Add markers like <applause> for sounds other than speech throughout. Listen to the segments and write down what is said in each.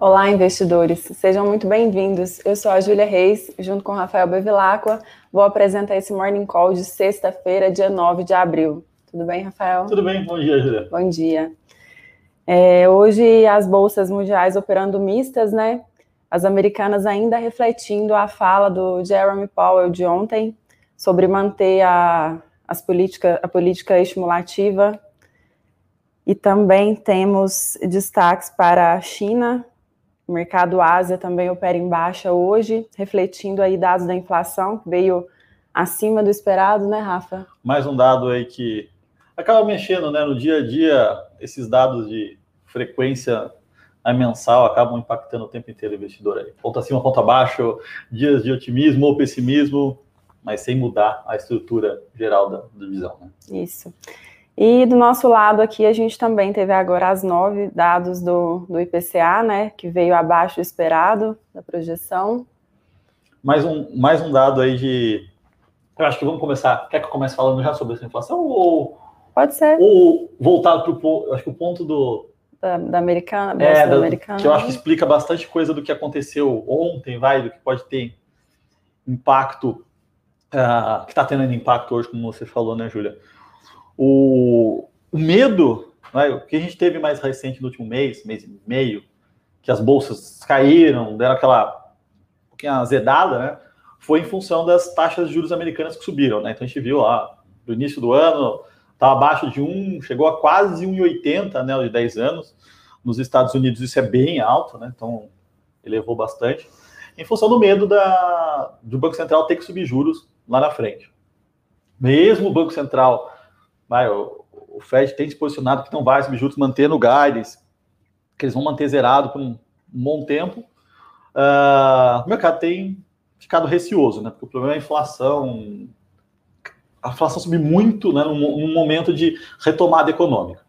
Olá, investidores. Sejam muito bem-vindos. Eu sou a Júlia Reis, junto com o Rafael Bevilacqua, vou apresentar esse Morning Call de sexta-feira, dia 9 de abril. Tudo bem, Rafael? Tudo bem, bom dia, Júlia. Bom dia. É, hoje as bolsas mundiais operando mistas, né? As americanas ainda refletindo a fala do Jeremy Powell de ontem sobre manter a, as política, a política estimulativa. E também temos destaques para a China, o mercado Ásia também opera em baixa hoje, refletindo aí dados da inflação, que veio acima do esperado, né, Rafa? Mais um dado aí que acaba mexendo, né, no dia a dia, esses dados de frequência a mensal acabam impactando o tempo inteiro o investidor aí. Ponto acima, ponto abaixo, dias de otimismo ou pessimismo, mas sem mudar a estrutura geral da divisão. Né? Isso. E do nosso lado aqui, a gente também teve agora às nove dados do, do IPCA, né, que veio abaixo do esperado, da projeção. Mais um, mais um dado aí de. Eu acho que vamos começar. Quer que eu comece falando já sobre essa inflação? Ou. Pode ser. Ou voltar para o. Acho que o ponto do. Da, da americana, é, da, americana. Que eu acho que explica bastante coisa do que aconteceu ontem, vai, do que pode ter impacto, uh, que está tendo impacto hoje, como você falou, né, Júlia? O, o medo, né, que a gente teve mais recente no último mês, mês e meio, que as bolsas caíram, deram aquela um pouquinho azedada, né? Foi em função das taxas de juros americanas que subiram, né? Então a gente viu lá, no início do ano, estava abaixo de 1, chegou a quase 1,80, né, de 10 anos. Nos Estados Unidos isso é bem alto, né? Então elevou bastante. Em função do medo da, do Banco Central ter que subir juros lá na frente. Mesmo o Banco Central vai, o, o Fed tem se posicionado que não vai subir juros, mantendo o guidance, que eles vão manter zerado por um, um bom tempo. Uh, o mercado tem ficado receoso, né? Porque o problema é a inflação. A inflação subir muito né, num, num momento de retomada econômica.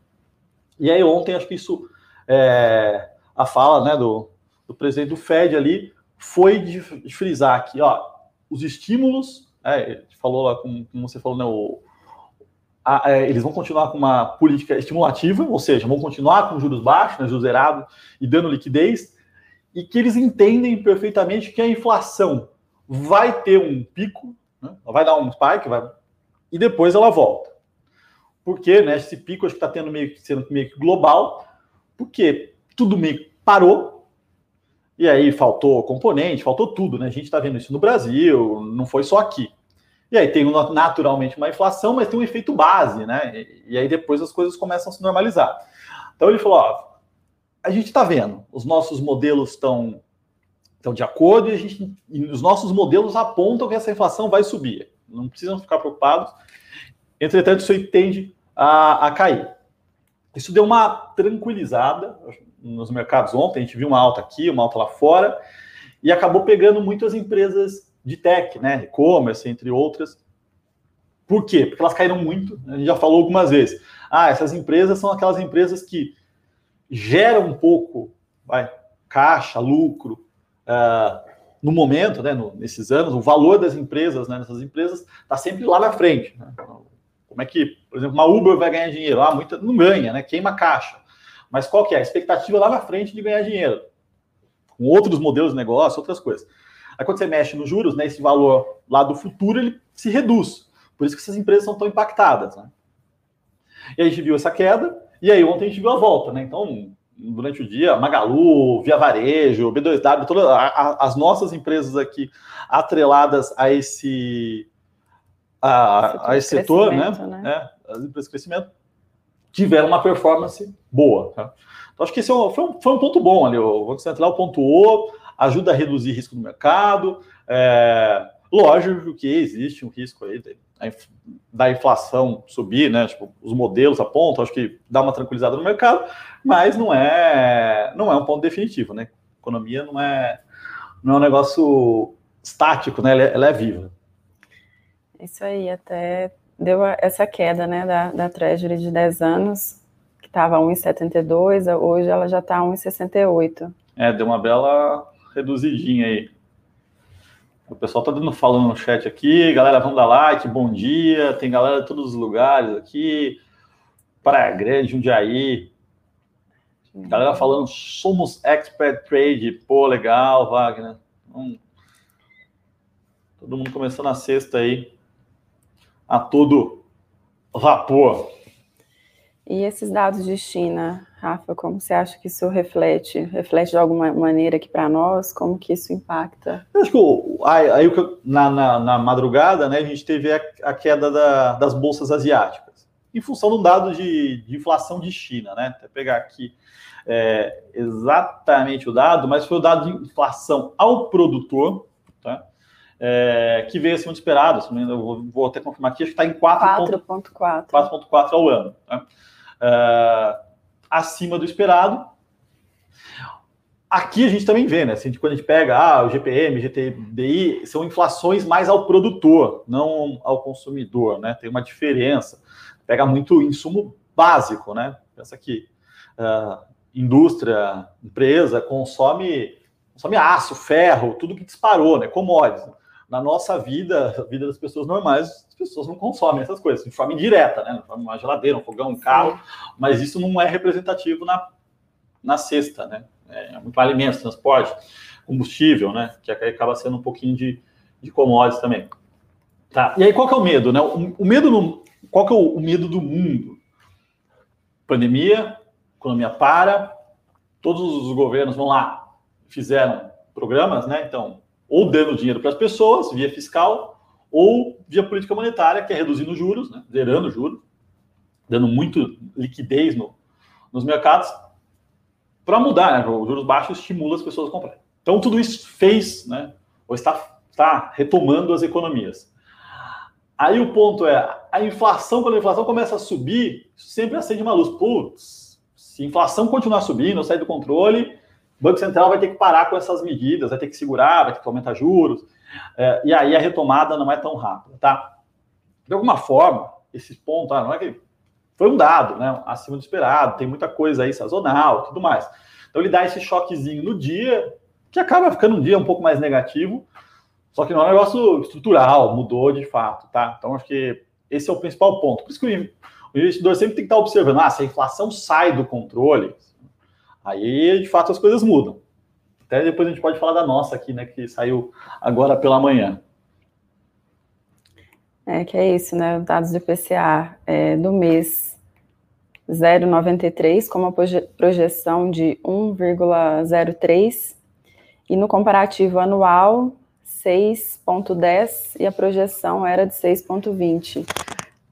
E aí ontem, acho que isso, é, a fala né, do, do presidente do Fed ali foi de, de frisar que ó, os estímulos, é, falou lá, como, como você falou, né, o, a, é, eles vão continuar com uma política estimulativa, ou seja, vão continuar com juros baixos, né, juros zerados e dando liquidez, e que eles entendem perfeitamente que a inflação vai ter um pico, né, vai dar um spike, vai, e depois ela volta. Porque né, esse pico acho que está tendo meio, sendo meio que global, porque tudo meio que parou, e aí faltou componente, faltou tudo, né? A gente está vendo isso no Brasil, não foi só aqui. E aí tem naturalmente uma inflação, mas tem um efeito base, né? E, aí depois as coisas começam a se normalizar. Então ele falou: ó, a gente está vendo, os nossos modelos estão estão de acordo e, gente, e os nossos modelos apontam que essa inflação vai subir. Não precisam ficar preocupados. Entretanto, isso aí tende a, a cair. Isso deu uma tranquilizada nos mercados ontem. A gente viu uma alta aqui, uma alta lá fora, e acabou pegando muitas empresas de tech, né? E-commerce, entre outras. Por quê? Porque elas caíram muito. A gente já falou algumas vezes. Ah, essas empresas são aquelas empresas que geram um pouco, vai, caixa, lucro, uh, no momento, né, no, nesses anos, o valor das empresas, né, nessas empresas, está sempre lá na frente. Né? Como é que, por exemplo, uma Uber vai ganhar dinheiro? Ah, muita, não ganha, né? Queima caixa. Mas qual que é? A expectativa lá na frente de ganhar dinheiro. Com outros modelos de negócio, outras coisas. Aí quando você mexe nos juros, né, esse valor lá do futuro ele se reduz. Por isso que essas empresas são tão impactadas. Né? E aí a gente viu essa queda, e aí ontem a gente viu a volta. Né? Então, durante o dia, Magalu, Via Varejo, B2W, todas as nossas empresas aqui atreladas a esse, a, a esse setor, né? né? É, as empresas de crescimento, tiveram uma performance boa. Tá? Então, acho que esse é foi, um, foi um ponto bom ali. O Banco Central pontuou, ajuda a reduzir risco do mercado. É, lógico que existe um risco aí da inflação subir, né? Tipo, os modelos apontam, acho que dá uma tranquilizada no mercado, mas não é não é um ponto definitivo, né? economia não é não é um negócio estático, né? Ela é, ela é viva. Isso aí, até deu essa queda, né, da, da Treasury de 10 anos, que estava 1,72, hoje ela já está 1,68. É, deu uma bela reduzidinha aí. O pessoal tá dando falando no chat aqui, galera, vamos dar like, bom dia. Tem galera de todos os lugares aqui. Praia Grande, Jundiaí. Galera falando, somos expert trade. Pô, legal, Wagner. Hum. Todo mundo começando a sexta aí. A todo vapor. E esses dados de China, Rafa, como você acha que isso reflete? Reflete de alguma maneira aqui para nós? Como que isso impacta? Eu acho que aí, na, na, na, madrugada, né, a gente teve a, a queda da, das bolsas asiáticas, em função do dado de, de inflação de China, né? Até pegar aqui é, exatamente o dado, mas foi o dado de inflação ao produtor, tá? É, que veio acima do esperado. Eu vou, até confirmar aqui, acho que está em 4,4 4,4 ao ano. Tá? É, acima do esperado. Aqui a gente também vê, né? Assim, quando a gente pega ah, o GPM, GTDI, são inflações mais ao produtor, não ao consumidor, né? Tem uma diferença. Pega muito insumo básico, né? Pensa que uh, indústria, empresa, consome, consome aço, ferro, tudo que disparou, né? Commodities. Na nossa vida, a vida das pessoas normais, pessoas não consomem essas coisas, de forma indireta, né? Uma geladeira, um fogão, um carro, mas isso não é representativo na, na cesta, né? É muito alimentos, transporte, combustível, né? Que acaba sendo um pouquinho de, de commodities também. Tá. E aí, qual que é o medo, né? O, o medo no, qual que é o, o medo do mundo? Pandemia, economia para, todos os governos vão lá, fizeram programas, né? Então, ou dando dinheiro para as pessoas via fiscal, ou via política monetária, que é reduzindo juros, né? zerando juros, dando muito liquidez no, nos mercados, para mudar, né? O juros baixos estimula as pessoas a comprar. Então, tudo isso fez, né? Ou está, está retomando as economias. Aí o ponto é, a inflação, quando a inflação começa a subir, sempre acende uma luz. Putz, se a inflação continuar subindo, sair do controle, o Banco Central vai ter que parar com essas medidas, vai ter que segurar, vai ter que aumentar juros, é, e aí a retomada não é tão rápida, tá? De alguma forma, esse ponto, ah, não é que foi um dado, né, acima do esperado, tem muita coisa aí sazonal, tudo mais. Então ele dá esse choquezinho no dia, que acaba ficando um dia um pouco mais negativo, só que não é um negócio estrutural, mudou de fato, tá? Então acho que esse é o principal ponto. Por isso que o investidor sempre tem que estar observando, ah, se a inflação sai do controle, aí de fato as coisas mudam. Até depois a gente pode falar da nossa aqui, né, que saiu agora pela manhã. É que é isso, né? Dados de PCA é, do mês 0,93 com uma projeção de 1,03 e no comparativo anual 6,10 e a projeção era de 6,20.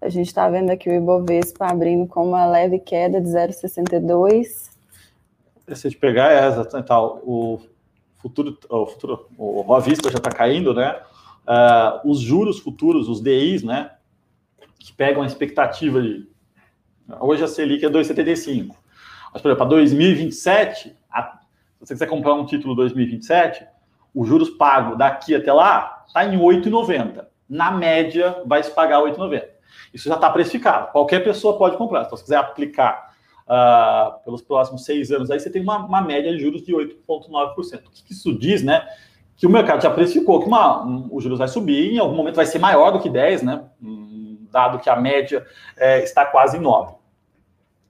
A gente está vendo aqui o Ibovespa abrindo com uma leve queda de 0,62. Se a gente pegar é, tal, o futuro, o futuro, o Boa Vista já está caindo, né? Uh, os juros futuros, os DIs, né? Que pegam a expectativa de. Hoje a Selic é 2,75. Mas, por exemplo, para 2027, a, se você quiser comprar um título 2027, os juros pagos daqui até lá está em 8,90. Na média, vai se pagar 8,90. Isso já está precificado. Qualquer pessoa pode comprar. Se quiser aplicar uh, pelos próximos seis anos, aí você tem uma, uma média de juros de 8,9%. O que isso diz, né? Que o mercado já precificou que uma, um, os juros vai subir, em algum momento vai ser maior do que 10, né? Dado que a média é, está quase em 9.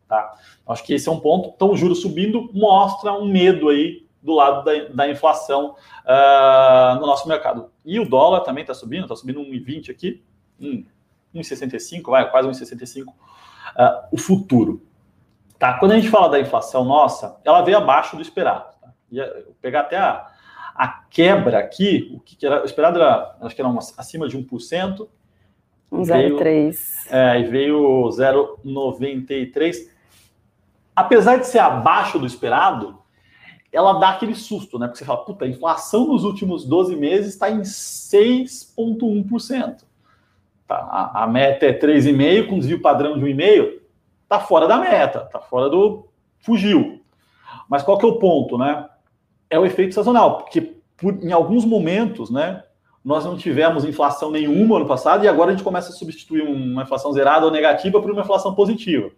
Tá? Acho que esse é um ponto. Então, o juros subindo mostra um medo aí do lado da, da inflação uh, no nosso mercado. E o dólar também está subindo, está subindo 1,20 aqui. Hum, 1,65, vai, quase 1,65, uh, o futuro. Tá? Quando a gente fala da inflação nossa, ela veio abaixo do esperado. Tá? E eh, pegar até a, a quebra aqui, o que era, o esperado era, acho que era uma, acima de 1%. 1,03. É, e veio 0,93. Apesar de ser abaixo do esperado, ela dá aquele susto, né? Porque você fala, puta, a inflação nos últimos 12 meses está em 6,1%. Tá, a, a meta é 3,5, com desvio padrão de 1,5, tá fora da meta, tá fora do. fugiu. Mas qual que é o ponto, né? É o efeito sazonal, porque por, em alguns momentos, né, nós não tivemos inflação nenhuma ano passado e agora a gente começa a substituir uma inflação zerada ou negativa por uma inflação positiva.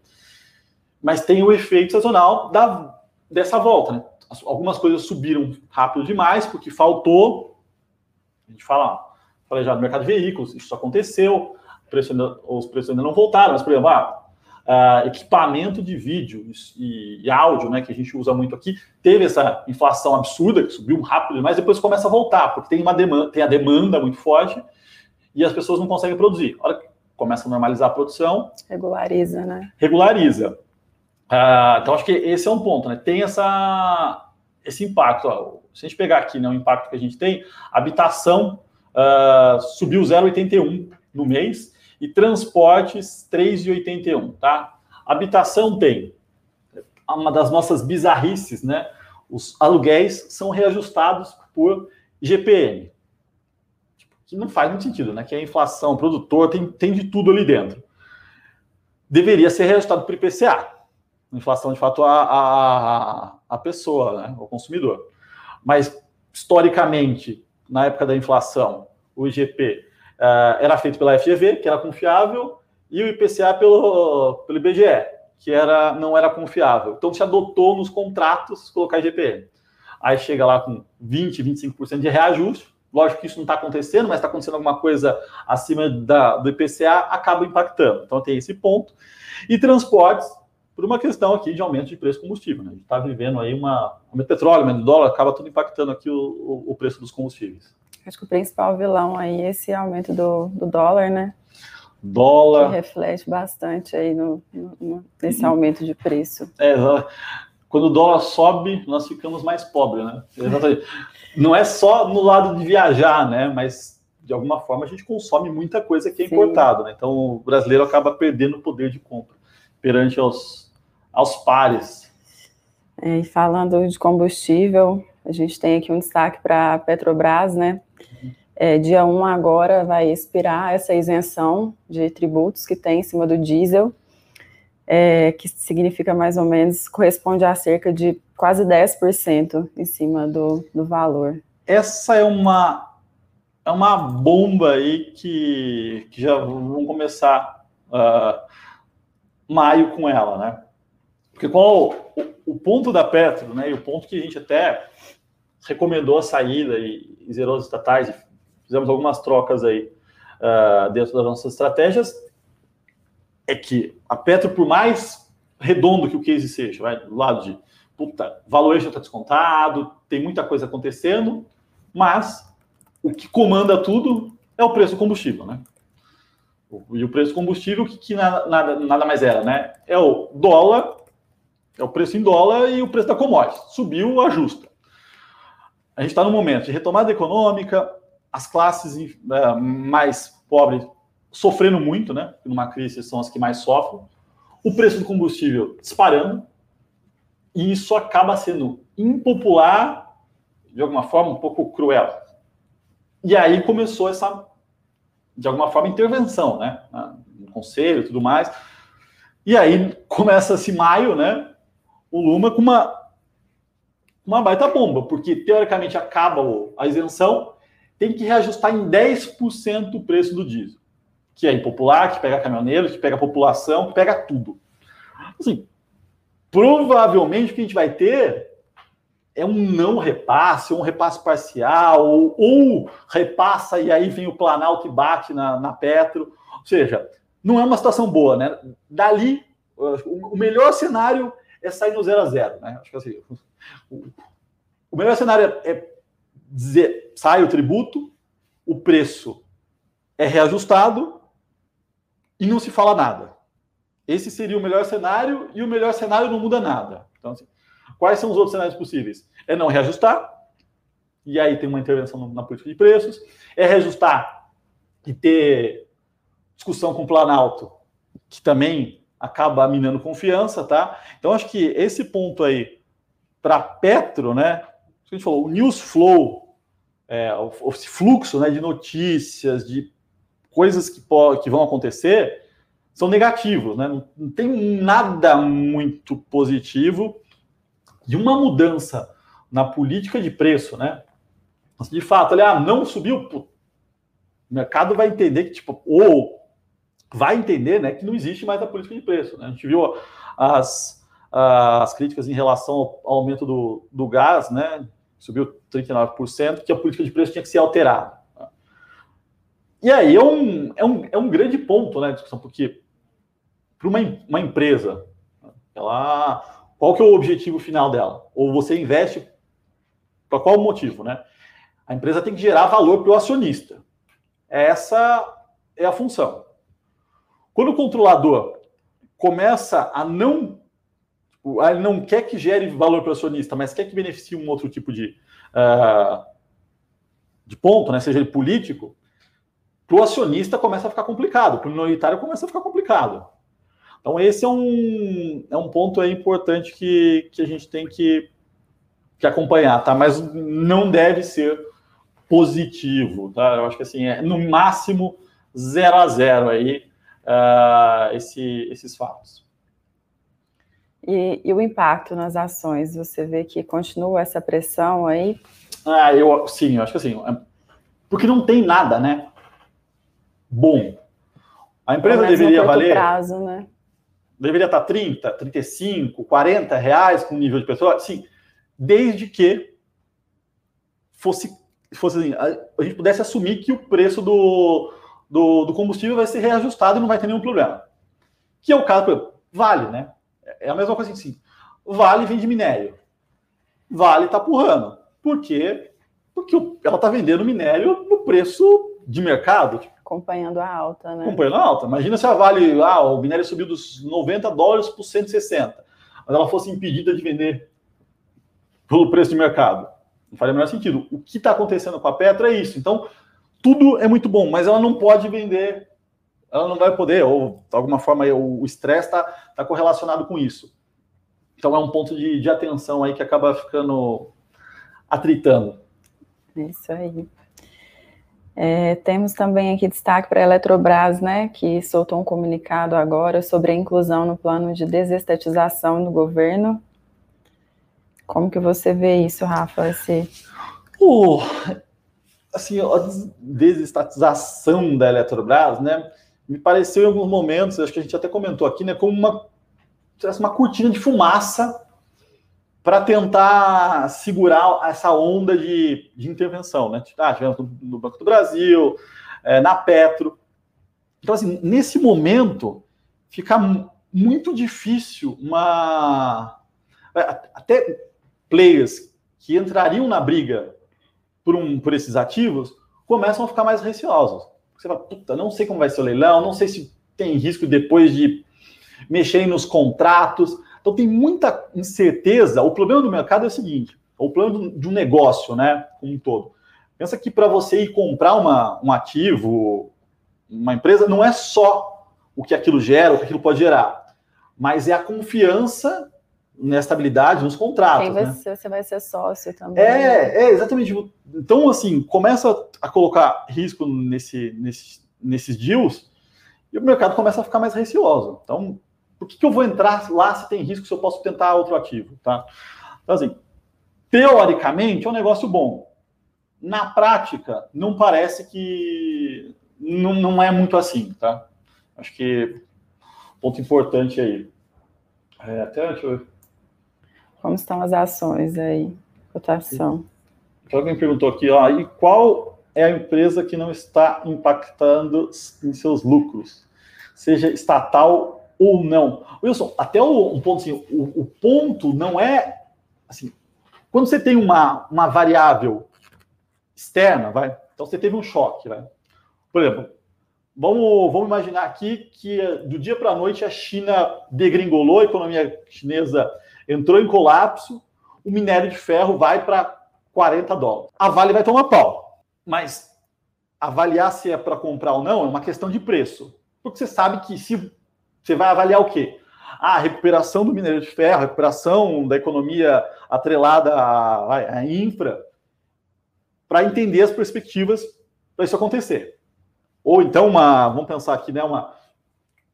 Mas tem o efeito sazonal da, dessa volta, né? Algumas coisas subiram rápido demais porque faltou. A gente fala, falei já no mercado de veículos, isso aconteceu, preço ainda, os preços ainda não voltaram, mas, por exemplo, ah, uh, equipamento de vídeo e, e, áudio, né, que a gente usa muito aqui, teve essa inflação absurda, que subiu rápido, mas depois começa a voltar, porque tem, uma demanda, tem a demanda muito forte e as pessoas não conseguem produzir. A hora que começa a normalizar a produção... Regulariza, né? Regulariza. Uh, então, acho que esse é um ponto, né? Tem essa, esse impacto. Ó. Se a gente pegar aqui né, o impacto que a gente tem, habitação uh, subiu 0,81 no mês, e transportes 3,81, tá? Habitação tem uma das nossas bizarrices, né? Os aluguéis são reajustados por GPM, que não faz muito sentido, né? Que a inflação, produtor tem, tem de tudo ali dentro. Deveria ser reajustado por IPCA, inflação de fato a, a, a pessoa, né? o consumidor. Mas historicamente, na época da inflação, o IGP uh, era feito pela FGV, que era confiável, e o IPCA pelo, pelo IBGE, que era, não era confiável. Então, se adotou nos contratos colocar IGPM. Aí chega lá com 20%, 25% de reajuste. Lógico que isso não está acontecendo, mas está acontecendo alguma coisa acima da, do IPCA, acaba impactando. Então, tem esse ponto. E transportes, por uma questão aqui de aumento de preço do combustível. Né? A gente está vivendo aí uma. O petróleo, o dólar, acaba tudo impactando aqui o, o, o preço dos combustíveis. Acho que o principal vilão aí é esse aumento do, do dólar, né? Dólar. Que reflete bastante aí no, no, nesse aumento de preço. É, quando o dólar sobe, nós ficamos mais pobres, né? Exatamente. Não é só no lado de viajar, né? Mas de alguma forma a gente consome muita coisa que é Sim. importado, né? Então o brasileiro acaba perdendo o poder de compra perante aos, aos pares. É, e falando de combustível, a gente tem aqui um destaque para a Petrobras, né? É, dia 1 agora vai expirar essa isenção de tributos que tem em cima do diesel, é, que significa mais ou menos, corresponde a cerca de quase 10% em cima do, do valor. Essa é uma, é uma bomba aí que, que já vão começar uh, maio com ela, né? Porque qual o, o ponto da Petro, né? E o ponto que a gente até recomendou a saída e, e zerou as estatais, e fizemos algumas trocas aí uh, dentro das nossas estratégias, é que a Petro, por mais redondo que o case seja, vai, do lado de puta, valuation está descontado, tem muita coisa acontecendo, mas o que comanda tudo é o preço do combustível, né? E o preço do combustível, que, que nada, nada, nada mais era, né? É o dólar, é o preço em dólar e o preço da commodity. Subiu, ajusta a gente está no momento de retomada econômica, as classes é, mais pobres sofrendo muito, né? Numa crise são as que mais sofrem. O preço do combustível disparando. E isso acaba sendo impopular, de alguma forma, um pouco cruel. E aí começou essa, de alguma forma, intervenção, né? No conselho e tudo mais. E aí começa-se maio, né? O Luma com uma uma baita bomba, porque teoricamente acaba a isenção, tem que reajustar em 10% o preço do diesel, que é impopular, que pega caminhoneiros, que pega população, que pega tudo. Assim, provavelmente o que a gente vai ter é um não repasse, um repasse parcial, ou, ou repassa e aí vem o Planalto e bate na, na Petro. Ou seja, não é uma situação boa, né? Dali, o melhor cenário é sair no zero a zero, né? Acho que assim, o melhor cenário é dizer, sai o tributo, o preço é reajustado e não se fala nada. Esse seria o melhor cenário e o melhor cenário não muda nada. Então, assim, quais são os outros cenários possíveis? É não reajustar, e aí tem uma intervenção na política de preços, é reajustar e ter discussão com o Planalto, que também acaba minando confiança, tá? Então, acho que esse ponto aí para Petro, né? A gente falou, o news flow, é, o, o, fluxo né, de notícias, de coisas que, que vão acontecer, são negativos, né? Não, não tem nada muito positivo de uma mudança na política de preço, né? De fato, olha, ah, não subiu, o mercado vai entender que, tipo, ou vai entender, né, que não existe mais a política de preço, né? A gente viu as as críticas em relação ao aumento do, do gás, né? Subiu 39%, que a política de preço tinha que ser alterada. E aí é um, é um, é um grande ponto, né, discussão, porque para uma, uma empresa, ela, qual que é o objetivo final dela? Ou você investe para qual motivo, né? A empresa tem que gerar valor para o acionista. Essa é a função. Quando o controlador começa a não ele não quer que gere valor para o acionista, mas quer que beneficie um outro tipo de, uh, de ponto, né? seja ele político, para o acionista começa a ficar complicado, para o minoritário começa a ficar complicado. Então, esse é um, é um ponto importante que, que a gente tem que, que acompanhar, tá? Mas não deve ser positivo, tá? Eu acho que assim, é no máximo zero a zero aí uh, esse, esses fatos. E, e, o impacto nas ações, você vê que continua essa pressão aí? Ah, eu sim, eu acho que assim, é, porque não tem nada, né? Bom. A empresa deveria valer. Prazo, né? Deveria estar 30, 35, 40 reais com nível de pessoa, sim, desde que fosse, fosse assim, a, gente pudesse assumir que o preço do, do, do, combustível vai ser reajustado e não vai ter nenhum problema. Que é o caso, Vale, né? É a mesma coisa assim. Vale vende minério. Vale está empurrando. Por quê? Porque ela está vendendo minério no preço de mercado. Acompanhando a alta, né? Acompanhando a alta. Imagina se a Vale, ah, o minério subiu dos 90 dólares por 160. Mas ela fosse impedida de vender pelo preço de mercado. Não faria o menor sentido. O que está acontecendo com a Petra é isso. Então, tudo é muito bom, mas ela não pode vender ela não vai poder, ou de alguma forma o estresse está tá correlacionado com isso. Então é um ponto de, de atenção aí que acaba ficando atritando. Isso aí. É, temos também aqui destaque para a Eletrobras, né, que soltou um comunicado agora sobre a inclusão no plano de desestatização do governo. Como que você vê isso, Rafa? Esse... Uh, assim, a desestatização da Eletrobras, né, me pareceu em alguns momentos, acho que a gente até comentou aqui, né, como uma, uma cortina de fumaça para tentar segurar essa onda de, de intervenção. Né? Ah, tivemos no, no Banco do Brasil, é, na Petro. Então, assim, nesse momento, fica muito difícil uma. É, até players que entrariam na briga por, um, por esses ativos começam a ficar mais receosos. Você fala, puta, não sei como vai ser o leilão, não sei se tem risco depois de mexerem nos contratos. Então tem muita incerteza. O problema do mercado é o seguinte: o plano de um negócio, né, como um todo. Pensa que para você ir comprar uma, um ativo, uma empresa, não é só o que aquilo gera, o que aquilo pode gerar, mas é a confiança na estabilidade nos contratos. Quem vai né? ser, você vai ser sócio também. É, é, exatamente. Então, assim, começa a colocar risco nesse, nesse, nesses deals e o mercado começa a ficar mais receoso. Então, por que, que eu vou entrar lá se tem risco se eu posso tentar outro ativo, tá? Então, assim, teoricamente é um negócio bom. Na prática, não parece que não, não é muito assim, tá? Acho que ponto importante aí. É, até deixa eu como estão as ações aí? Cotação. Então, alguém perguntou aqui, ó, e qual é a empresa que não está impactando em seus lucros, seja estatal ou não? Wilson, até o, um ponto assim, o, o, ponto não é assim, quando você tem uma, uma variável externa, vai, então você teve um choque, vai. Por exemplo, vamos, vamos imaginar aqui que do dia para a noite a China degringolou, a economia chinesa entrou em colapso, o minério de ferro vai para 40 dólares. A Vale vai tomar pau. Mas avaliar se é para comprar ou não é uma questão de preço. Porque você sabe que se você vai avaliar o quê? Ah, a recuperação do minério de ferro, a recuperação da economia atrelada à, à infra, para entender as perspectivas para isso acontecer. Ou então uma, vamos pensar aqui, né, uma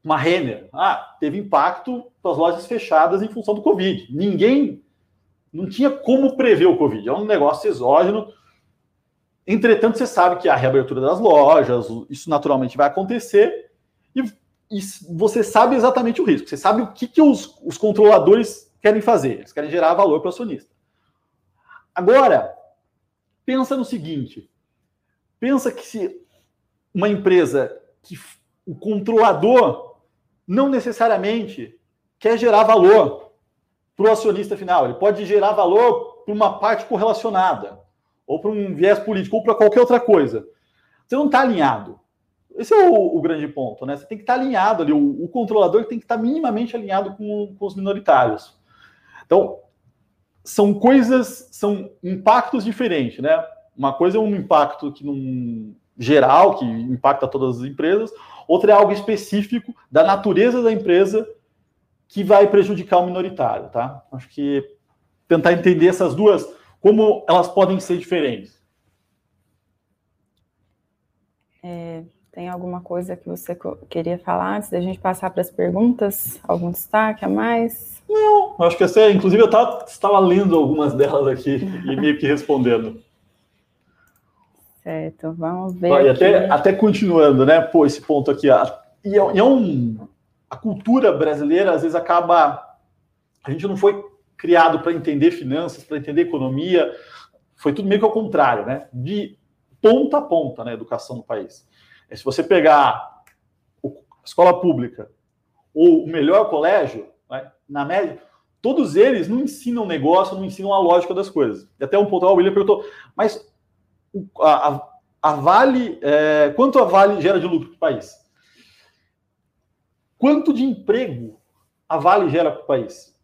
uma Renner. Ah, teve impacto com as lojas fechadas em função do Covid. Ninguém não tinha como prever o Covid. É um negócio exógeno. Entretanto, você sabe que a reabertura das lojas, isso naturalmente vai acontecer, e, e você sabe exatamente o risco. Você sabe o que, que os, os controladores querem fazer. Eles querem gerar valor para o acionista. Agora, pensa no seguinte: pensa que se uma empresa que o controlador não necessariamente quer gerar valor para o acionista final. Ele pode gerar valor para uma parte correlacionada, ou para um viés político, ou para qualquer outra coisa. Você não está alinhado. Esse é o, o, grande ponto, né? Você tem que estar tá alinhado ali. O, o, controlador tem que estar tá minimamente alinhado com, com os minoritários. Então, são coisas, são impactos diferentes, né? Uma coisa é um impacto que num geral, que impacta todas as empresas, outra é algo específico da natureza da empresa que vai prejudicar o minoritário, tá? Acho que tentar entender essas duas, como elas podem ser diferentes. É, tem alguma coisa que você queria falar antes da gente passar para as perguntas? Algum destaque a mais? Não, acho que essa, inclusive eu estava lendo algumas delas aqui e meio que respondendo. Certo, vamos ver. Até, até continuando, né? Pô, esse ponto aqui. E é, é um. A cultura brasileira, às vezes, acaba. A gente não foi criado para entender finanças, para entender economia. Foi tudo meio que ao contrário, né? De ponta a ponta na né, educação no país. É, se você pegar a escola pública ou o melhor colégio, né, na média, todos eles não ensinam negócio, não ensinam a lógica das coisas. E até um ponto, o William perguntou, mas a, a, Vale, é, quanto a Vale gera de lucro para o país? Quanto de emprego a Vale gera para o país?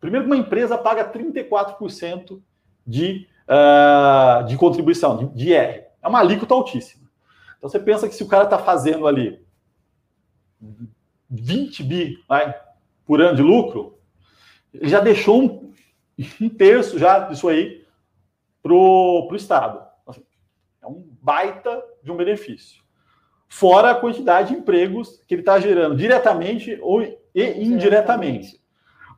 Primeiro, uma empresa paga 34% de, uh, de contribuição, de, de R. É uma alíquota altíssima. Então você pensa que se o cara está fazendo ali 20 bi vai, por ano de lucro, ele já deixou um, um terço já disso aí para o Estado. Assim, é um baita de um benefício. Fora a quantidade de empregos que ele está gerando diretamente ou e indiretamente.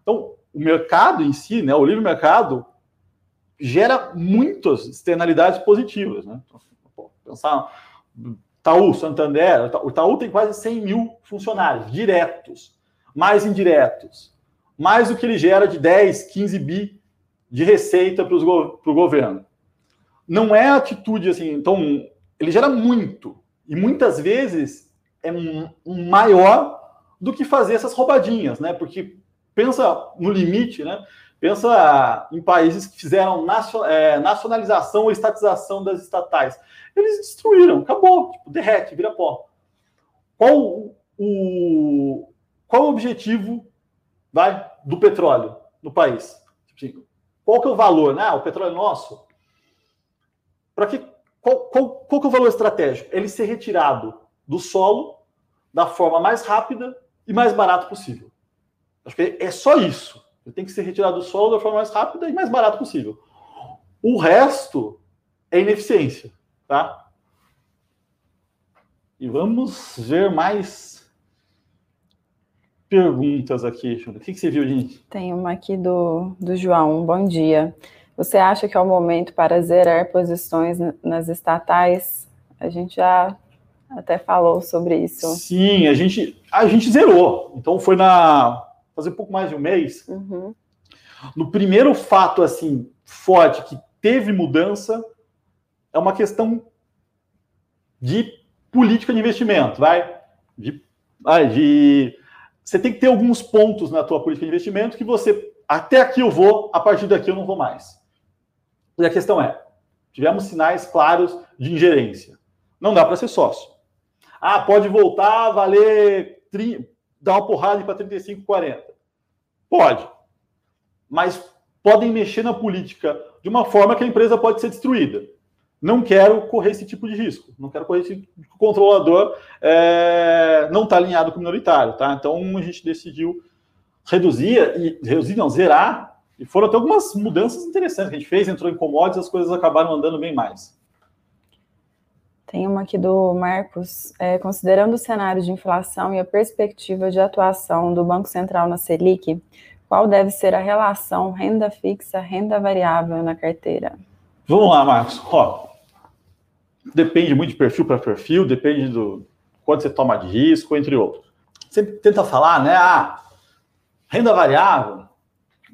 Então, o mercado em si, né, o livre mercado, gera muitas externalidades positivas. Né? Então, pensar Itaú, Santander, o Itaú tem quase 100 mil funcionários diretos, mais indiretos, mais o que ele gera de 10, 15 bi de receita para o governo. Não é atitude assim, então ele gera muito e muitas vezes é um maior do que fazer essas roubadinhas, né? Porque pensa no limite, né? Pensa em países que fizeram é, nacionalização ou estatização das estatais. Eles destruíram, acabou, tipo, derrete, vira pó. Qual o, qual o objetivo vai, do petróleo no país? Tipo assim, qual que é o valor? Né? O petróleo é nosso. Para que qual, qual, qual que é o valor estratégico? Ele ser retirado do solo da forma mais rápida e mais barato possível. Acho que é só isso. Ele tem que ser retirado do solo da forma mais rápida e mais barato possível. O resto é ineficiência. Tá? E vamos ver mais perguntas aqui, O que, que você viu, gente? Tem uma aqui do, do João. Bom dia. Você acha que é o momento para zerar posições nas estatais? A gente já até falou sobre isso. Sim, a gente, a gente zerou. Então foi na fazer um pouco mais de um mês. Uhum. No primeiro fato assim forte que teve mudança é uma questão de política de investimento, vai? De, de você tem que ter alguns pontos na tua política de investimento que você até aqui eu vou, a partir daqui eu não vou mais. E a questão é, tivemos sinais claros de ingerência. Não dá para ser sócio. Ah, pode voltar valer dar uma porrada para 35, 40. Pode. Mas podem mexer na política de uma forma que a empresa pode ser destruída. Não quero correr esse tipo de risco. Não quero correr esse tipo o controlador é, não está alinhado com o minoritário. Tá? Então a gente decidiu reduzir e reduzir, não, zerar. E foram até algumas mudanças interessantes que a gente fez, entrou em commodities, as coisas acabaram andando bem mais. Tem uma aqui do Marcos. É, considerando o cenário de inflação e a perspectiva de atuação do Banco Central na Selic, qual deve ser a relação renda fixa, renda variável na carteira? Vamos lá, Marcos. Ó, depende muito de perfil para perfil, depende do quanto você toma de risco, entre outros. Sempre tenta falar, né? Ah, renda variável,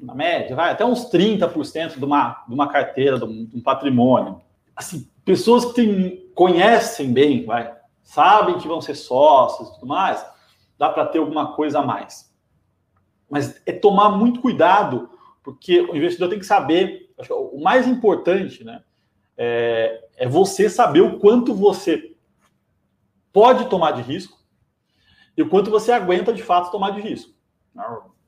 na média, vai até uns 30% de uma, de uma carteira, de um, de um patrimônio. Assim, pessoas que tem, conhecem bem, vai, sabem que vão ser sócios e tudo mais, dá para ter alguma coisa a mais. Mas é tomar muito cuidado, porque o investidor tem que saber, o mais importante, né, é, é você saber o quanto você pode tomar de risco e o quanto você aguenta de fato tomar de risco.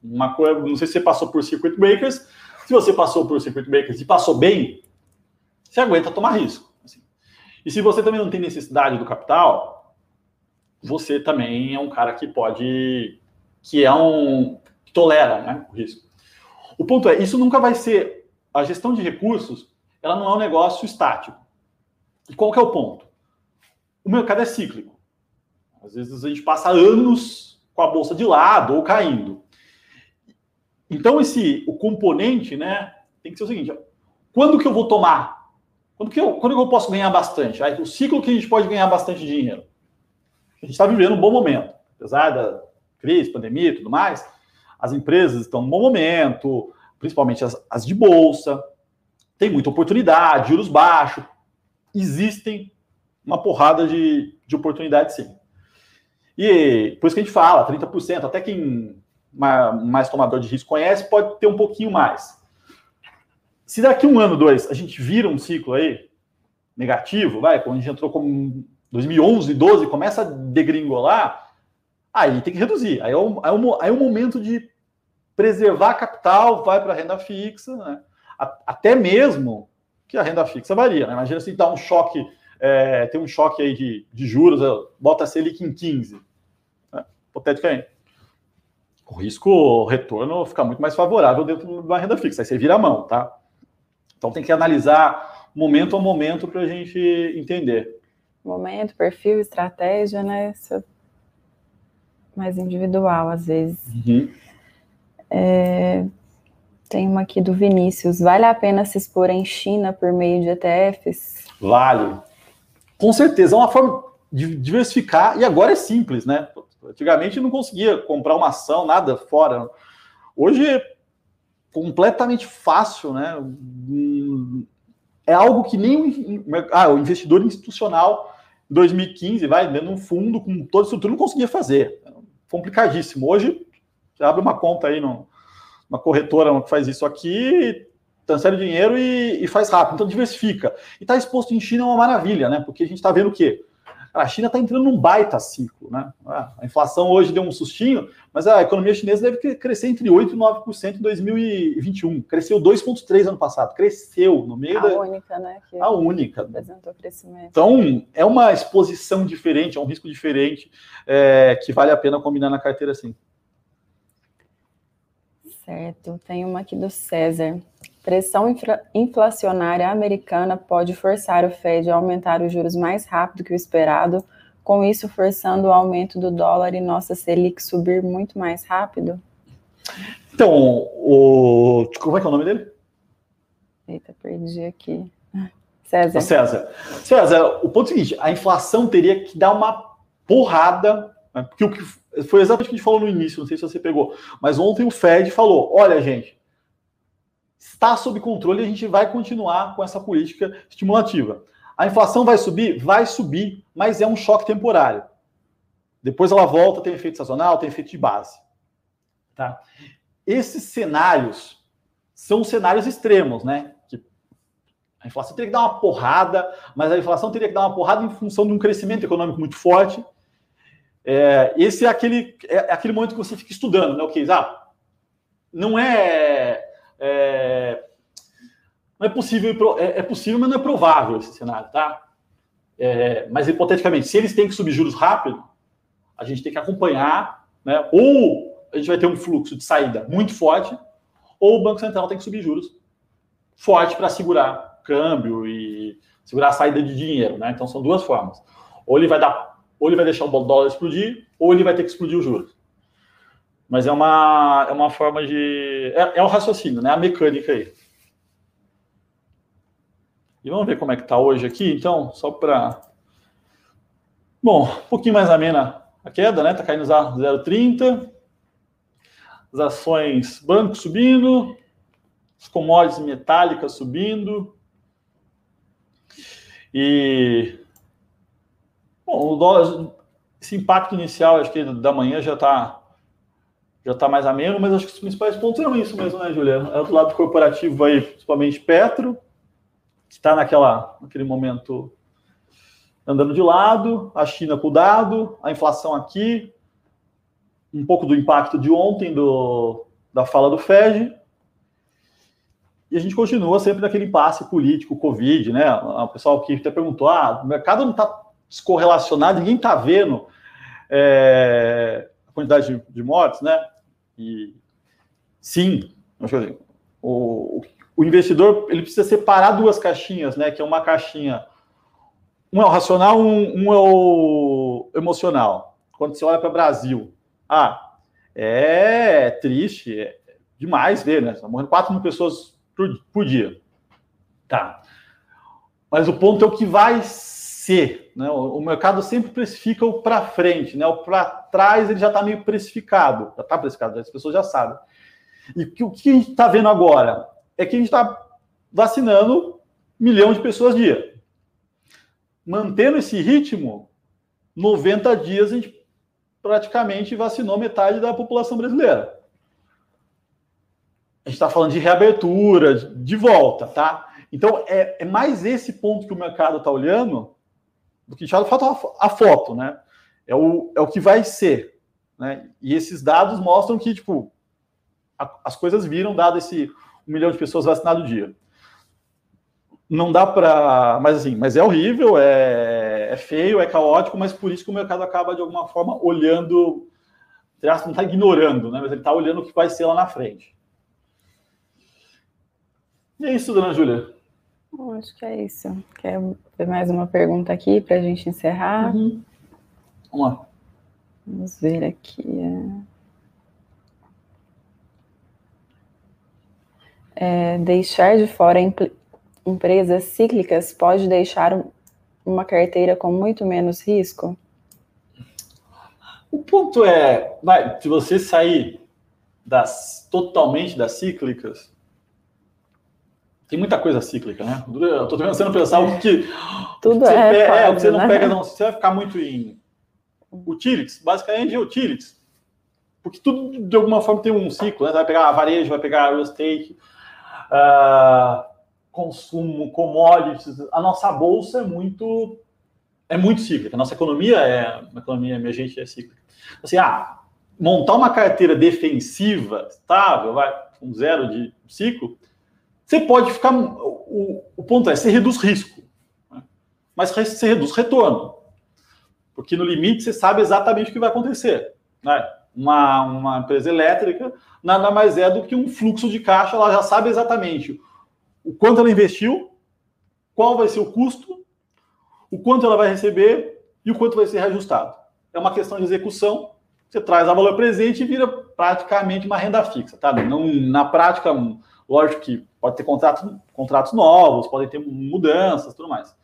Uma coisa, não sei se você passou por circuit breakers, se você passou por circuit breakers e passou bem, você aguenta tomar risco. Assim. E se você também não tem necessidade do capital, você também é um cara que pode, que é um que tolera, né, o risco. O ponto é, isso nunca vai ser a gestão de recursos, ela não é um negócio estático. E qual que é o ponto? O mercado é cíclico. Às vezes a gente passa anos com a bolsa de lado ou caindo. Então esse o componente, né, tem que ser o seguinte: quando que eu vou tomar? Quando que eu, quando que eu posso ganhar bastante? Aí, o ciclo que a gente pode ganhar bastante dinheiro. A gente está vivendo um bom momento, apesar da crise, pandemia e tudo mais. As empresas estão num bom momento, principalmente as, as de bolsa. Tem muita oportunidade, juros baixos. Existem uma porrada de, de oportunidades, sim. E por isso que a gente fala, 30%, até quem mais tomador de risco conhece, pode ter um pouquinho mais. Se daqui um ano, dois, a gente vira um ciclo aí negativo, vai, quando a gente entrou como 2011, 12, começa a degringolar, aí tem que reduzir. Aí é o, é o, aí é o momento de preservar capital, vai para a renda fixa, né? até mesmo que a renda fixa varia. Né? Imagina se dá um choque, é, tem um choque aí de, de juros, bota a Selic em 15, né? hipoteticamente. O risco, o retorno fica muito mais favorável dentro de uma renda fixa. Aí você vira a mão, tá? Então tem que analisar momento a momento para a gente entender. Momento, perfil, estratégia, né? Isso é mais individual, às vezes. Uhum. É, tem uma aqui do Vinícius. Vale a pena se expor em China por meio de ETFs? Vale. Com certeza. É uma forma de diversificar. E agora é simples, né? Antigamente não conseguia comprar uma ação, nada fora. Hoje é completamente fácil, né? É algo que nem ah, o investidor institucional em 2015, vai dentro de um fundo com toda estrutura, não conseguia fazer. Complicadíssimo. Hoje, você abre uma conta aí numa corretora que faz isso aqui, transfere dinheiro e, e faz rápido. Então diversifica. E estar tá exposto em China é uma maravilha, né? Porque a gente está vendo o quê? a China está entrando num baita ciclo, né? Ah, a inflação hoje deu um sustinho, mas a economia chinesa deve crescer entre 8% e 9% em 2021. Cresceu 2,3% ano passado. Cresceu no meio a da. A única, né? Que a única. Apresentou crescimento. Então, é uma exposição diferente, é um risco diferente é, que vale a pena combinar na carteira sim. Certo. Tem uma aqui do César. Pressão inflacionária americana pode forçar o Fed a aumentar os juros mais rápido que o esperado, com isso forçando o aumento do dólar e nossa Selic subir muito mais rápido? Então, o... como é que é o nome dele? Eita, perdi aqui. César. César. César, o ponto é o seguinte: a inflação teria que dar uma porrada? Porque o que foi exatamente o que a gente falou no início, não sei se você pegou, mas ontem o Fed falou: olha, gente, está sob controle e a gente vai continuar com essa política estimulativa. A inflação vai subir? Vai subir, mas é um choque temporário. Depois ela volta, tem efeito sazonal, tem efeito de base. Tá? Esses cenários são cenários extremos, né? Que a inflação teria que dar uma porrada, mas a inflação teria que dar uma porrada em função de um crescimento econômico muito forte. É, esse é aquele, é, é aquele momento que você fica estudando, né? O que? Ah, não é é, não é possível, é, é, possível, mas não é provável esse cenário, tá? É, mas hipoteticamente, se eles têm que subir juros rápido, a gente tem que acompanhar, né? Ou a gente vai ter um fluxo de saída muito forte, ou o Banco Central tem que subir juros forte para segurar câmbio e segurar a saída de dinheiro, né? Então são duas formas. Ou ele vai dar, ou ele vai deixar o dólar explodir, ou ele vai ter que explodir os juros. Mas é uma, é uma forma de. É, é um raciocínio, né? A mecânica aí. E vamos ver como é que tá hoje aqui, então, só para. Bom, um pouquinho mais amena a queda, né? Tá caindo 0,30. As ações banco subindo, as commodities metálicas subindo. E. Bom, o dólar esse impacto inicial, acho que da manhã já está já tá mais ameno, mas acho que os principais pontos eram isso mesmo, né, Juliana? É do lado corporativo aí, principalmente Petro, que está naquela, naquele momento andando de lado, a China com o dado, a inflação aqui, um pouco do impacto de ontem do, da fala do Fed, e a gente continua sempre naquele impasse político, Covid, né? O pessoal que até perguntou: ah, o mercado não está descorrelacionado, ninguém está vendo é, a quantidade de, de, mortes, né? E sim, o, o investidor ele precisa separar duas caixinhas, né? Que é uma caixinha, um é o racional, um, um é o emocional. Quando você olha para o Brasil, ah, é triste, é demais ver, né? Estão morrendo 4 mil pessoas por, por dia. Tá. Mas o ponto é o que vai Né? O, mercado sempre precifica o para frente, né? O para trás ele já está meio precificado. Já está precificado, as pessoas já sabem. E o que a gente está vendo agora é que a gente está vacinando um milhão de pessoas dia. Mantendo esse ritmo, 90 dias a gente praticamente vacinou metade da população brasileira a gente está falando de reabertura, de volta, tá? Então, é, é mais esse ponto que o mercado está olhando do que já falta a foto, né? É o, é o que vai ser, né? E esses dados mostram que, tipo, a, as coisas viram, dado esse um milhão de pessoas vacinadas no dia. Não dá para. Mas assim, mas é horrível, é, é feio, é caótico, mas por isso que o mercado acaba, de alguma forma, olhando. Não está ignorando, né? Mas ele está olhando o que vai ser lá na frente. E é isso, dona Júlia. Bom, acho que é isso. Quer ver mais uma pergunta aqui para a gente encerrar? Uhum. Vamos lá. Vamos ver aqui. É, deixar de fora empresas cíclicas pode deixar uma carteira com muito menos risco? O ponto é, vai, se você sair das totalmente das cíclicas, tem muita coisa cíclica, né? Eu estou tentando pensar o que. <laughs> Tudo é. Pega, é, você não né? pega, não. Você vai ficar muito em utilities, basicamente é utilities. Porque tudo, de alguma forma, tem um ciclo, né? Você vai pegar varejo, vai pegar real estate, uh, consumo, commodities. A nossa bolsa é muito. É muito cíclica. A nossa economia é uma economia emergente é cíclica. Assim, ah, montar uma carteira defensiva, estável, vai, com zero de ciclo, você pode ficar. O, o ponto é, você reduz risco, né? mas você reduz retorno. Porque no limite você sabe exatamente o que vai acontecer. Né? Uma, uma empresa elétrica nada mais é do que um fluxo de caixa, ela já sabe exatamente o quanto ela investiu, qual vai ser o custo, o quanto ela vai receber e o quanto vai ser reajustado. É uma questão de execução. Você traz a valor presente e vira praticamente uma renda fixa, tá? Não, na prática, lógico que Pode ter contratos, contratos novos, podem ter mudanças, tudo mais.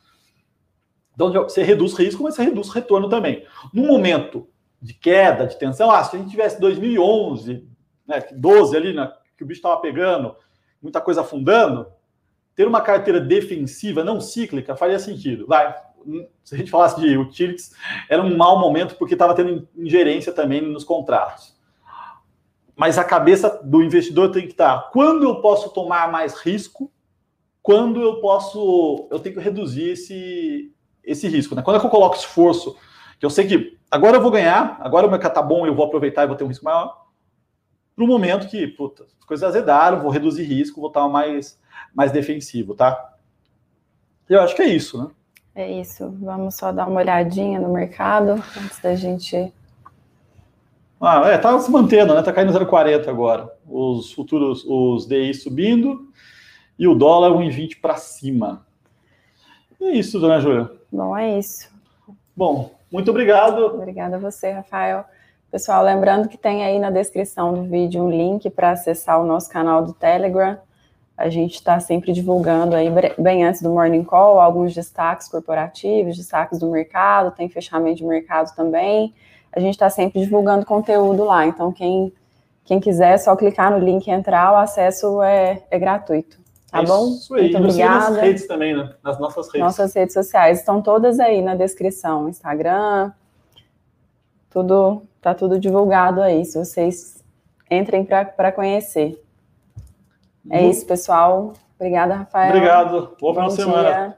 Então você reduz risco, mas você reduz retorno também. No momento de queda, de tensão, ah, se a gente tivesse 2011, né, 12 ali, né, que o bicho estava pegando, muita coisa afundando, ter uma carteira defensiva, não cíclica, faria sentido. Vai, se a gente falasse de utilities, era um mau momento porque estava tendo ingerência também nos contratos mas a cabeça do investidor tem que estar quando eu posso tomar mais risco, quando eu posso, eu tenho que reduzir esse, esse risco. Né? Quando é que eu coloco esforço, que eu sei que agora eu vou ganhar, agora o mercado tá bom, eu vou aproveitar e vou ter um risco maior, para o momento que, puta, as coisas azedaram, vou reduzir risco, vou estar mais, mais defensivo, tá? Eu acho que é isso, né? É isso. Vamos só dar uma olhadinha no mercado antes da gente ah, é, tá se mantendo, né? Tá caindo 0,40 agora. Os futuros, os DI subindo e o dólar 1,20 para cima. E é isso, dona Júlia. Bom, é isso. Bom, muito obrigado. Obrigada a você, Rafael. Pessoal, lembrando que tem aí na descrição do vídeo um link para acessar o nosso canal do Telegram. A gente está sempre divulgando aí, bem antes do Morning Call, alguns destaques corporativos, destaques do mercado, tem fechamento de mercado também a gente está sempre divulgando conteúdo lá. Então, quem, quem quiser, é só clicar no link e entrar, o acesso é, é gratuito. Tá é bom? Isso aí. Muito obrigada. Nas redes também, né? Nas nossas redes. Nossas redes sociais estão todas aí na descrição: Instagram, tudo tá tudo divulgado aí, se vocês entrem para conhecer. É isso, pessoal. Obrigada, Rafael. Obrigado. Boa final de semana.